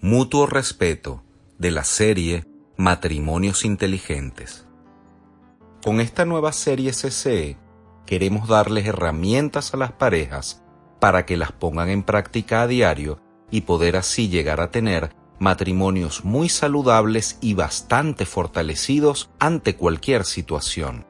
Mutuo Respeto de la serie Matrimonios Inteligentes. Con esta nueva serie CCE queremos darles herramientas a las parejas para que las pongan en práctica a diario y poder así llegar a tener matrimonios muy saludables y bastante fortalecidos ante cualquier situación.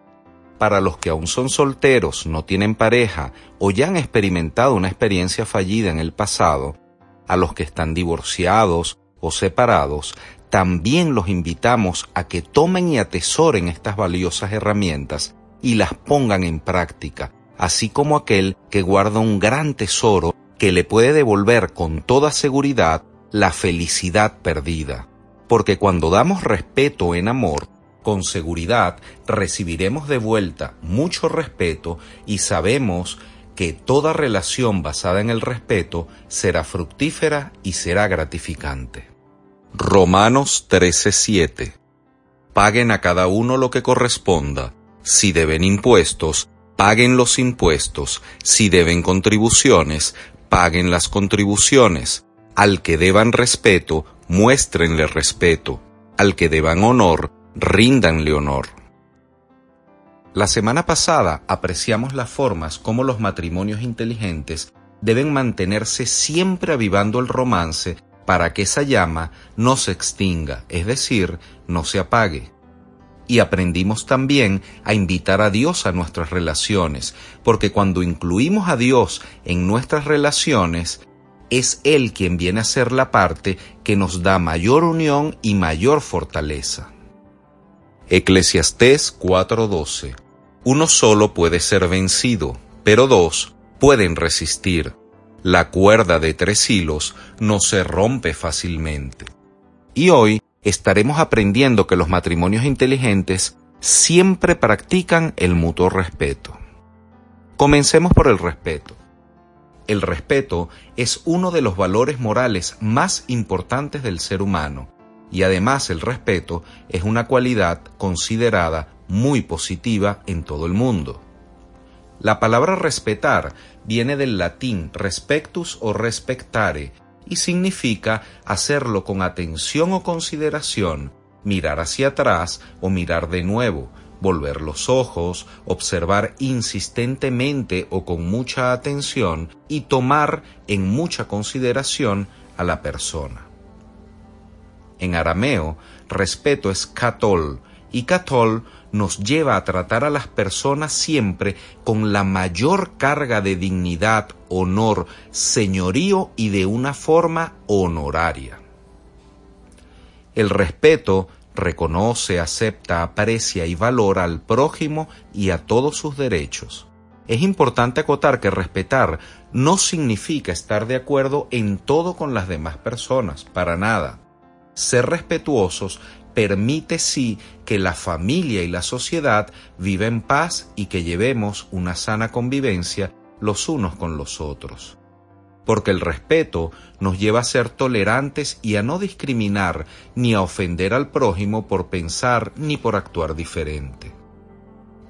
Para los que aún son solteros, no tienen pareja o ya han experimentado una experiencia fallida en el pasado, a los que están divorciados o separados, también los invitamos a que tomen y atesoren estas valiosas herramientas y las pongan en práctica, así como aquel que guarda un gran tesoro que le puede devolver con toda seguridad la felicidad perdida. Porque cuando damos respeto en amor, con seguridad recibiremos de vuelta mucho respeto y sabemos que toda relación basada en el respeto será fructífera y será gratificante. Romanos 13:7 Paguen a cada uno lo que corresponda. Si deben impuestos, paguen los impuestos. Si deben contribuciones, paguen las contribuciones. Al que deban respeto, muéstrenle respeto. Al que deban honor, ríndanle honor. La semana pasada apreciamos las formas como los matrimonios inteligentes deben mantenerse siempre avivando el romance para que esa llama no se extinga, es decir, no se apague. Y aprendimos también a invitar a Dios a nuestras relaciones, porque cuando incluimos a Dios en nuestras relaciones, es Él quien viene a ser la parte que nos da mayor unión y mayor fortaleza. Eclesiastés 4:12 Uno solo puede ser vencido, pero dos pueden resistir. La cuerda de tres hilos no se rompe fácilmente. Y hoy estaremos aprendiendo que los matrimonios inteligentes siempre practican el mutuo respeto. Comencemos por el respeto. El respeto es uno de los valores morales más importantes del ser humano y además el respeto es una cualidad considerada muy positiva en todo el mundo. La palabra respetar viene del latín respectus o respectare y significa hacerlo con atención o consideración, mirar hacia atrás o mirar de nuevo, volver los ojos, observar insistentemente o con mucha atención y tomar en mucha consideración a la persona. En arameo, respeto es katol, y katol nos lleva a tratar a las personas siempre con la mayor carga de dignidad, honor, señorío y de una forma honoraria. El respeto reconoce, acepta, aprecia y valora al prójimo y a todos sus derechos. Es importante acotar que respetar no significa estar de acuerdo en todo con las demás personas, para nada ser respetuosos permite sí que la familia y la sociedad viva en paz y que llevemos una sana convivencia los unos con los otros. Porque el respeto nos lleva a ser tolerantes y a no discriminar ni a ofender al prójimo por pensar ni por actuar diferente.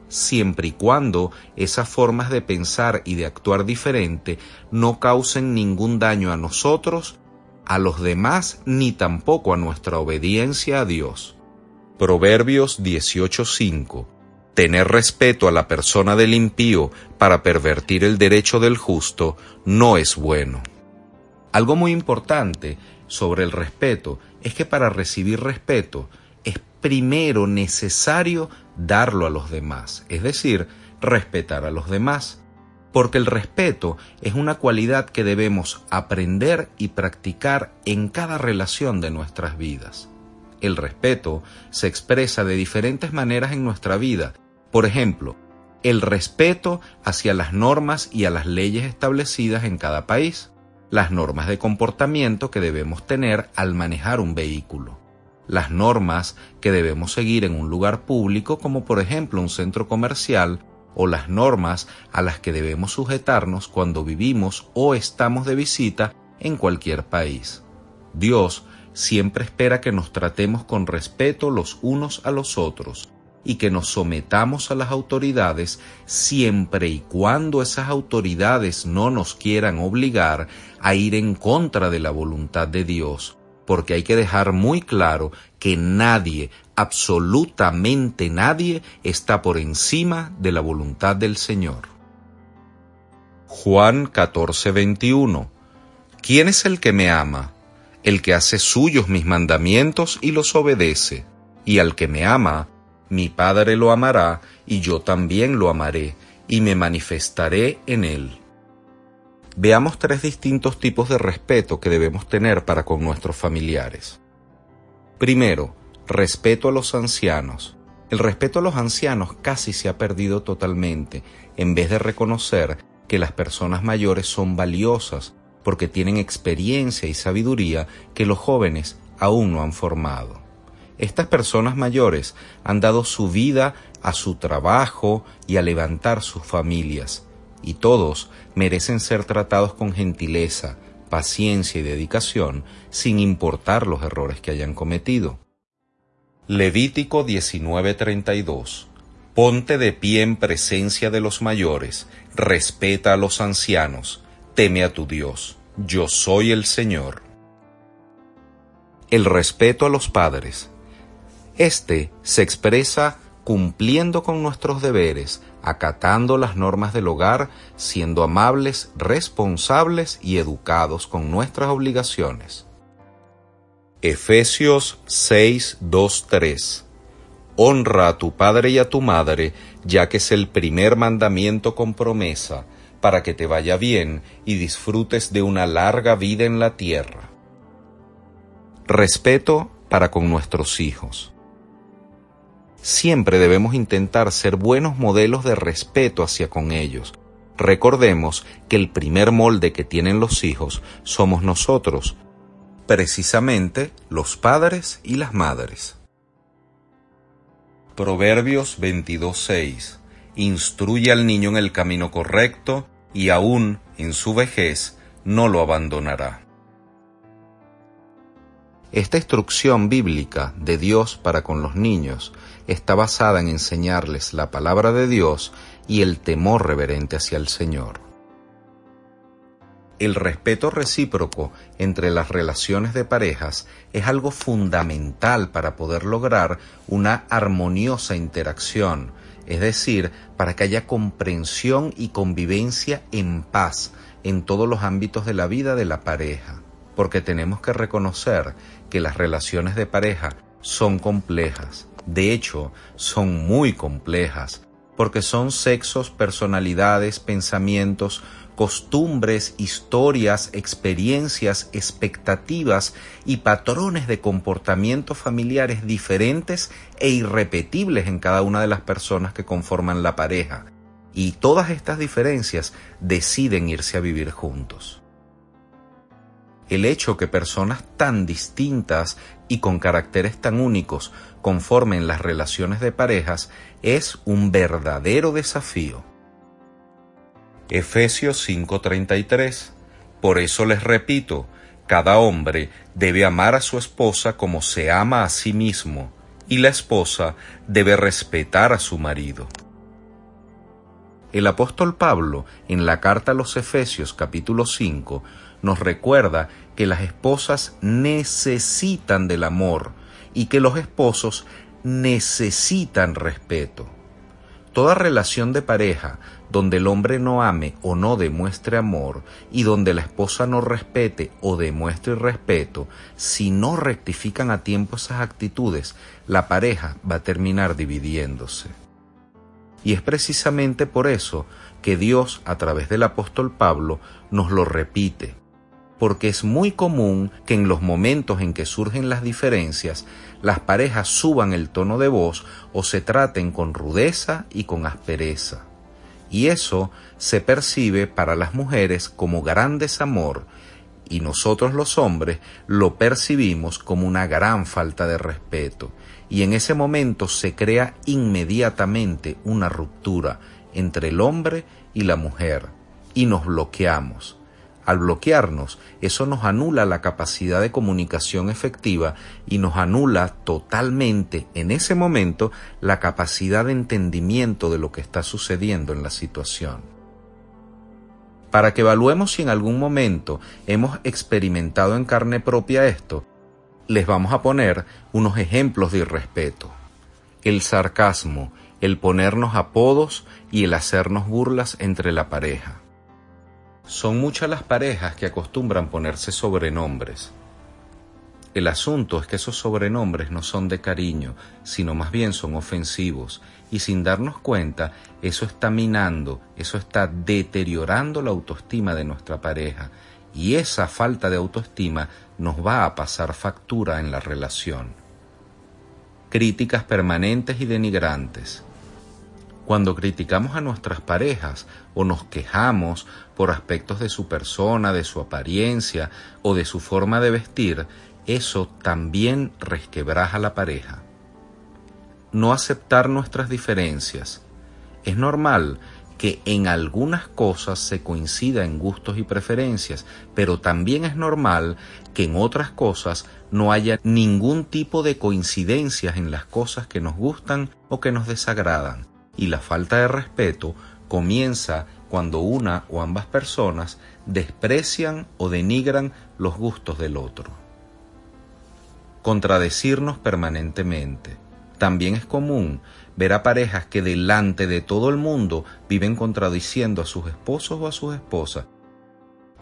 Siempre y cuando esas formas de pensar y de actuar diferente no causen ningún daño a nosotros a los demás ni tampoco a nuestra obediencia a Dios. Proverbios 18:5 Tener respeto a la persona del impío para pervertir el derecho del justo no es bueno. Algo muy importante sobre el respeto es que para recibir respeto es primero necesario darlo a los demás, es decir, respetar a los demás porque el respeto es una cualidad que debemos aprender y practicar en cada relación de nuestras vidas. El respeto se expresa de diferentes maneras en nuestra vida. Por ejemplo, el respeto hacia las normas y a las leyes establecidas en cada país, las normas de comportamiento que debemos tener al manejar un vehículo, las normas que debemos seguir en un lugar público como por ejemplo un centro comercial o las normas a las que debemos sujetarnos cuando vivimos o estamos de visita en cualquier país. Dios siempre espera que nos tratemos con respeto los unos a los otros y que nos sometamos a las autoridades siempre y cuando esas autoridades no nos quieran obligar a ir en contra de la voluntad de Dios, porque hay que dejar muy claro que nadie, absolutamente nadie, está por encima de la voluntad del Señor. Juan 14:21 ¿Quién es el que me ama? El que hace suyos mis mandamientos y los obedece, y al que me ama, mi Padre lo amará, y yo también lo amaré, y me manifestaré en él. Veamos tres distintos tipos de respeto que debemos tener para con nuestros familiares. Primero, respeto a los ancianos. El respeto a los ancianos casi se ha perdido totalmente, en vez de reconocer que las personas mayores son valiosas porque tienen experiencia y sabiduría que los jóvenes aún no han formado. Estas personas mayores han dado su vida a su trabajo y a levantar sus familias, y todos merecen ser tratados con gentileza, paciencia y dedicación, sin importar los errores que hayan cometido. Levítico 19:32 Ponte de pie en presencia de los mayores, respeta a los ancianos, teme a tu Dios. Yo soy el Señor. El respeto a los padres. Este se expresa cumpliendo con nuestros deberes, acatando las normas del hogar, siendo amables, responsables y educados con nuestras obligaciones. Efesios 6, 3 Honra a tu padre y a tu madre, ya que es el primer mandamiento con promesa, para que te vaya bien y disfrutes de una larga vida en la tierra. Respeto para con nuestros hijos. Siempre debemos intentar ser buenos modelos de respeto hacia con ellos. Recordemos que el primer molde que tienen los hijos somos nosotros, precisamente los padres y las madres. Proverbios 22.6 instruye al niño en el camino correcto y aún en su vejez no lo abandonará. Esta instrucción bíblica de Dios para con los niños está basada en enseñarles la palabra de Dios y el temor reverente hacia el Señor. El respeto recíproco entre las relaciones de parejas es algo fundamental para poder lograr una armoniosa interacción es decir, para que haya comprensión y convivencia en paz en todos los ámbitos de la vida de la pareja, porque tenemos que reconocer que las relaciones de pareja son complejas, de hecho, son muy complejas, porque son sexos, personalidades, pensamientos, costumbres, historias, experiencias, expectativas y patrones de comportamientos familiares diferentes e irrepetibles en cada una de las personas que conforman la pareja. Y todas estas diferencias deciden irse a vivir juntos. El hecho que personas tan distintas y con caracteres tan únicos conformen las relaciones de parejas es un verdadero desafío. Efesios 5:33. Por eso les repito, cada hombre debe amar a su esposa como se ama a sí mismo, y la esposa debe respetar a su marido. El apóstol Pablo, en la carta a los Efesios capítulo 5, nos recuerda que las esposas necesitan del amor y que los esposos necesitan respeto. Toda relación de pareja donde el hombre no ame o no demuestre amor y donde la esposa no respete o demuestre respeto, si no rectifican a tiempo esas actitudes, la pareja va a terminar dividiéndose. Y es precisamente por eso que Dios, a través del apóstol Pablo, nos lo repite porque es muy común que en los momentos en que surgen las diferencias, las parejas suban el tono de voz o se traten con rudeza y con aspereza. Y eso se percibe para las mujeres como gran desamor y nosotros los hombres lo percibimos como una gran falta de respeto y en ese momento se crea inmediatamente una ruptura entre el hombre y la mujer y nos bloqueamos. Al bloquearnos, eso nos anula la capacidad de comunicación efectiva y nos anula totalmente en ese momento la capacidad de entendimiento de lo que está sucediendo en la situación. Para que evaluemos si en algún momento hemos experimentado en carne propia esto, les vamos a poner unos ejemplos de irrespeto. El sarcasmo, el ponernos apodos y el hacernos burlas entre la pareja. Son muchas las parejas que acostumbran ponerse sobrenombres. El asunto es que esos sobrenombres no son de cariño, sino más bien son ofensivos, y sin darnos cuenta, eso está minando, eso está deteriorando la autoestima de nuestra pareja, y esa falta de autoestima nos va a pasar factura en la relación. Críticas permanentes y denigrantes. Cuando criticamos a nuestras parejas o nos quejamos por aspectos de su persona, de su apariencia o de su forma de vestir, eso también resquebraja a la pareja. No aceptar nuestras diferencias. Es normal que en algunas cosas se coincida en gustos y preferencias, pero también es normal que en otras cosas no haya ningún tipo de coincidencias en las cosas que nos gustan o que nos desagradan y la falta de respeto comienza cuando una o ambas personas desprecian o denigran los gustos del otro. Contradecirnos permanentemente. También es común ver a parejas que delante de todo el mundo viven contradiciendo a sus esposos o a sus esposas.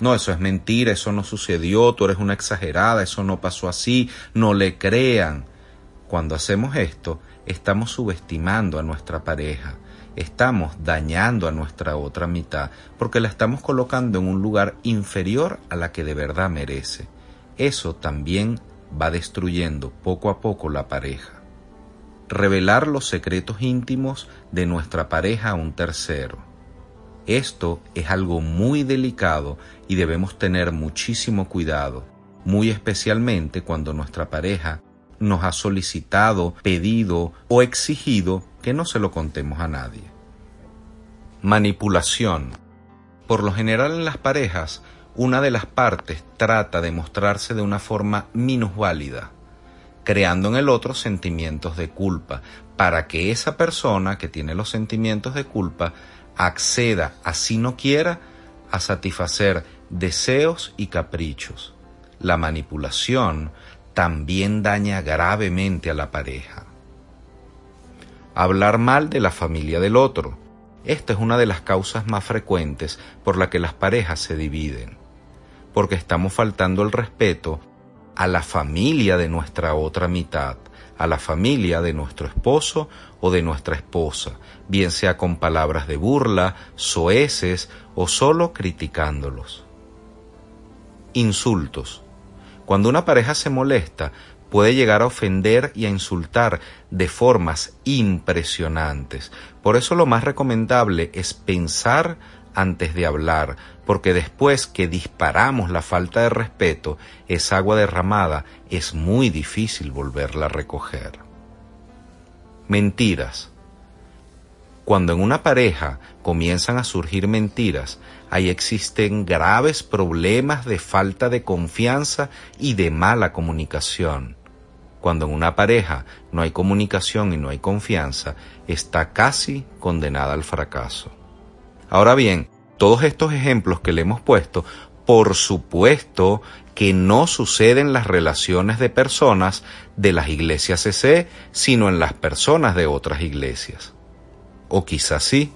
No, eso es mentira, eso no sucedió, tú eres una exagerada, eso no pasó así, no le crean. Cuando hacemos esto, estamos subestimando a nuestra pareja, estamos dañando a nuestra otra mitad, porque la estamos colocando en un lugar inferior a la que de verdad merece. Eso también va destruyendo poco a poco la pareja. Revelar los secretos íntimos de nuestra pareja a un tercero. Esto es algo muy delicado y debemos tener muchísimo cuidado, muy especialmente cuando nuestra pareja nos ha solicitado, pedido o exigido que no se lo contemos a nadie. Manipulación. Por lo general en las parejas, una de las partes trata de mostrarse de una forma minusválida, creando en el otro sentimientos de culpa, para que esa persona que tiene los sentimientos de culpa acceda, así no quiera, a satisfacer deseos y caprichos. La manipulación también daña gravemente a la pareja. Hablar mal de la familia del otro. Esta es una de las causas más frecuentes por la que las parejas se dividen, porque estamos faltando el respeto a la familia de nuestra otra mitad, a la familia de nuestro esposo o de nuestra esposa, bien sea con palabras de burla, soeces o solo criticándolos. Insultos. Cuando una pareja se molesta, puede llegar a ofender y a insultar de formas impresionantes. Por eso lo más recomendable es pensar antes de hablar, porque después que disparamos la falta de respeto, esa agua derramada es muy difícil volverla a recoger. Mentiras. Cuando en una pareja comienzan a surgir mentiras, ahí existen graves problemas de falta de confianza y de mala comunicación. Cuando en una pareja no hay comunicación y no hay confianza, está casi condenada al fracaso. Ahora bien, todos estos ejemplos que le hemos puesto, por supuesto que no suceden en las relaciones de personas de las iglesias CC, sino en las personas de otras iglesias. O quizás sí.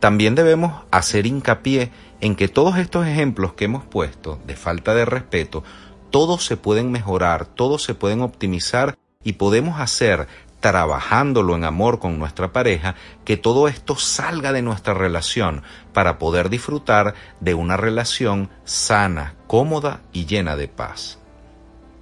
También debemos hacer hincapié en que todos estos ejemplos que hemos puesto de falta de respeto, todos se pueden mejorar, todos se pueden optimizar y podemos hacer trabajándolo en amor con nuestra pareja, que todo esto salga de nuestra relación para poder disfrutar de una relación sana, cómoda y llena de paz.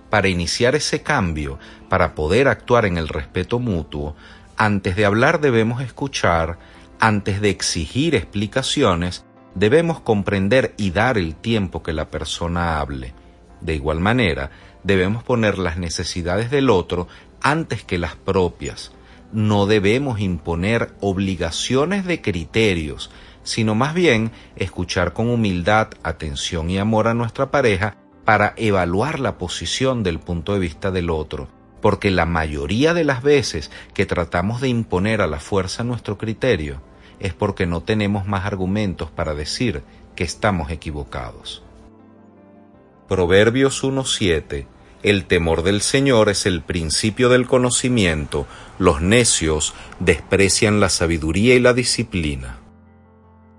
Para iniciar ese cambio, para poder actuar en el respeto mutuo, antes de hablar debemos escuchar, antes de exigir explicaciones, debemos comprender y dar el tiempo que la persona hable. De igual manera, debemos poner las necesidades del otro antes que las propias. No debemos imponer obligaciones de criterios, sino más bien escuchar con humildad, atención y amor a nuestra pareja para evaluar la posición del punto de vista del otro, porque la mayoría de las veces que tratamos de imponer a la fuerza nuestro criterio es porque no tenemos más argumentos para decir que estamos equivocados. Proverbios 1.7 El temor del Señor es el principio del conocimiento, los necios desprecian la sabiduría y la disciplina.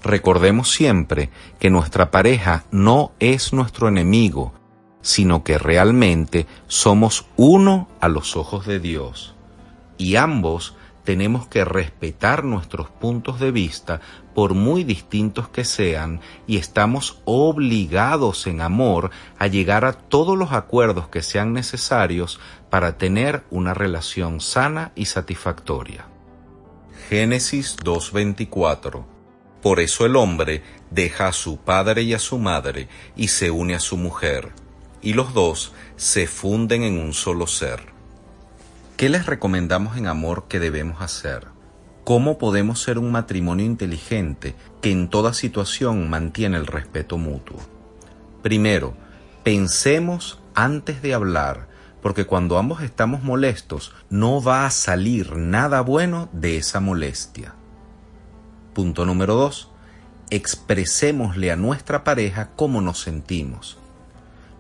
Recordemos siempre que nuestra pareja no es nuestro enemigo, sino que realmente somos uno a los ojos de Dios. Y ambos tenemos que respetar nuestros puntos de vista por muy distintos que sean y estamos obligados en amor a llegar a todos los acuerdos que sean necesarios para tener una relación sana y satisfactoria. Génesis 2.24 Por eso el hombre deja a su padre y a su madre y se une a su mujer, y los dos se funden en un solo ser. ¿Qué les recomendamos en amor que debemos hacer? ¿Cómo podemos ser un matrimonio inteligente que en toda situación mantiene el respeto mutuo? Primero, pensemos antes de hablar, porque cuando ambos estamos molestos no va a salir nada bueno de esa molestia. Punto número dos, expresémosle a nuestra pareja cómo nos sentimos.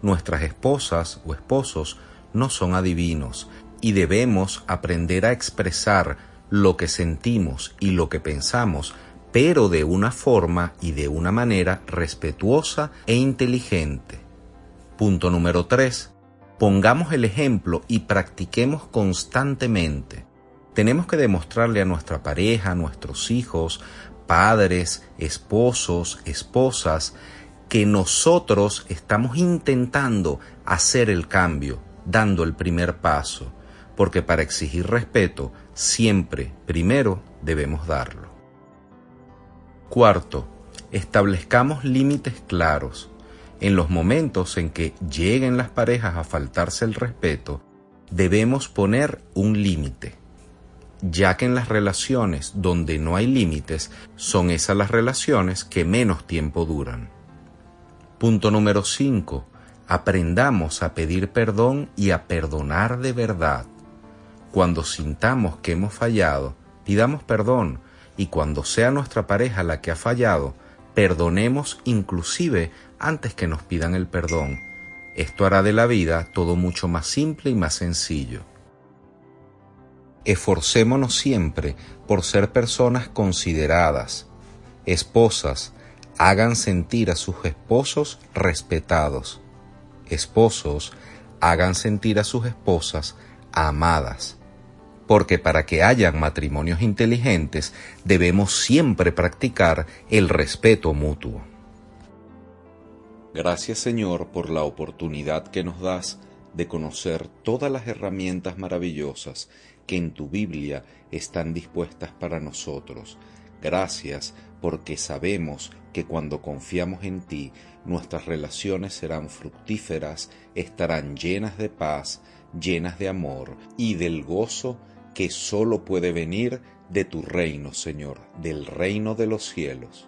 Nuestras esposas o esposos no son adivinos y debemos aprender a expresar lo que sentimos y lo que pensamos, pero de una forma y de una manera respetuosa e inteligente. Punto número 3. Pongamos el ejemplo y practiquemos constantemente. Tenemos que demostrarle a nuestra pareja, a nuestros hijos, padres, esposos, esposas, que nosotros estamos intentando hacer el cambio, dando el primer paso porque para exigir respeto siempre primero debemos darlo. Cuarto, establezcamos límites claros. En los momentos en que lleguen las parejas a faltarse el respeto, debemos poner un límite, ya que en las relaciones donde no hay límites son esas las relaciones que menos tiempo duran. Punto número 5. Aprendamos a pedir perdón y a perdonar de verdad. Cuando sintamos que hemos fallado, pidamos perdón y cuando sea nuestra pareja la que ha fallado, perdonemos inclusive antes que nos pidan el perdón. Esto hará de la vida todo mucho más simple y más sencillo. Esforcémonos siempre por ser personas consideradas. Esposas, hagan sentir a sus esposos respetados. Esposos, hagan sentir a sus esposas amadas porque para que hayan matrimonios inteligentes debemos siempre practicar el respeto mutuo. Gracias Señor por la oportunidad que nos das de conocer todas las herramientas maravillosas que en tu Biblia están dispuestas para nosotros. Gracias porque sabemos que cuando confiamos en ti, nuestras relaciones serán fructíferas, estarán llenas de paz, llenas de amor y del gozo que sólo puede venir de tu reino, Señor, del reino de los cielos,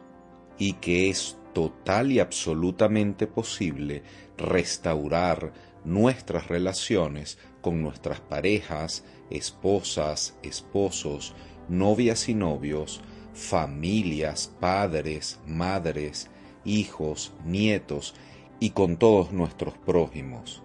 y que es total y absolutamente posible restaurar nuestras relaciones con nuestras parejas, esposas, esposos, novias y novios, familias, padres, madres, hijos, nietos y con todos nuestros prójimos.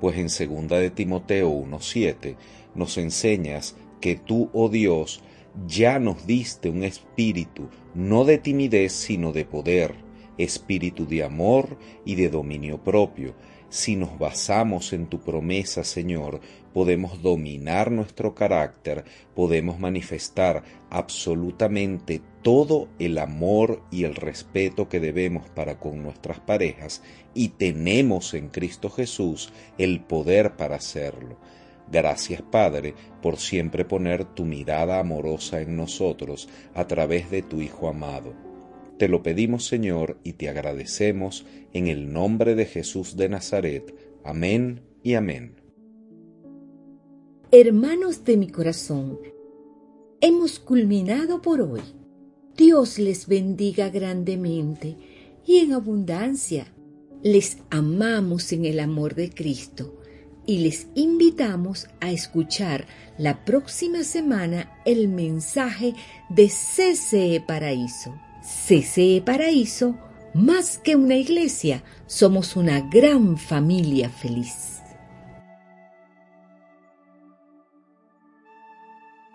Pues en segunda de Timoteo 1:7 nos enseñas que tú, oh Dios, ya nos diste un espíritu, no de timidez, sino de poder, espíritu de amor y de dominio propio. Si nos basamos en tu promesa, Señor, podemos dominar nuestro carácter, podemos manifestar absolutamente todo el amor y el respeto que debemos para con nuestras parejas y tenemos en Cristo Jesús el poder para hacerlo. Gracias, Padre, por siempre poner tu mirada amorosa en nosotros a través de tu Hijo amado. Te lo pedimos, Señor, y te agradecemos en el nombre de Jesús de Nazaret. Amén y amén. Hermanos de mi corazón, hemos culminado por hoy. Dios les bendiga grandemente y en abundancia. Les amamos en el amor de Cristo y les invitamos a escuchar la próxima semana el mensaje de CCE Paraíso. CCE Paraíso, más que una iglesia, somos una gran familia feliz.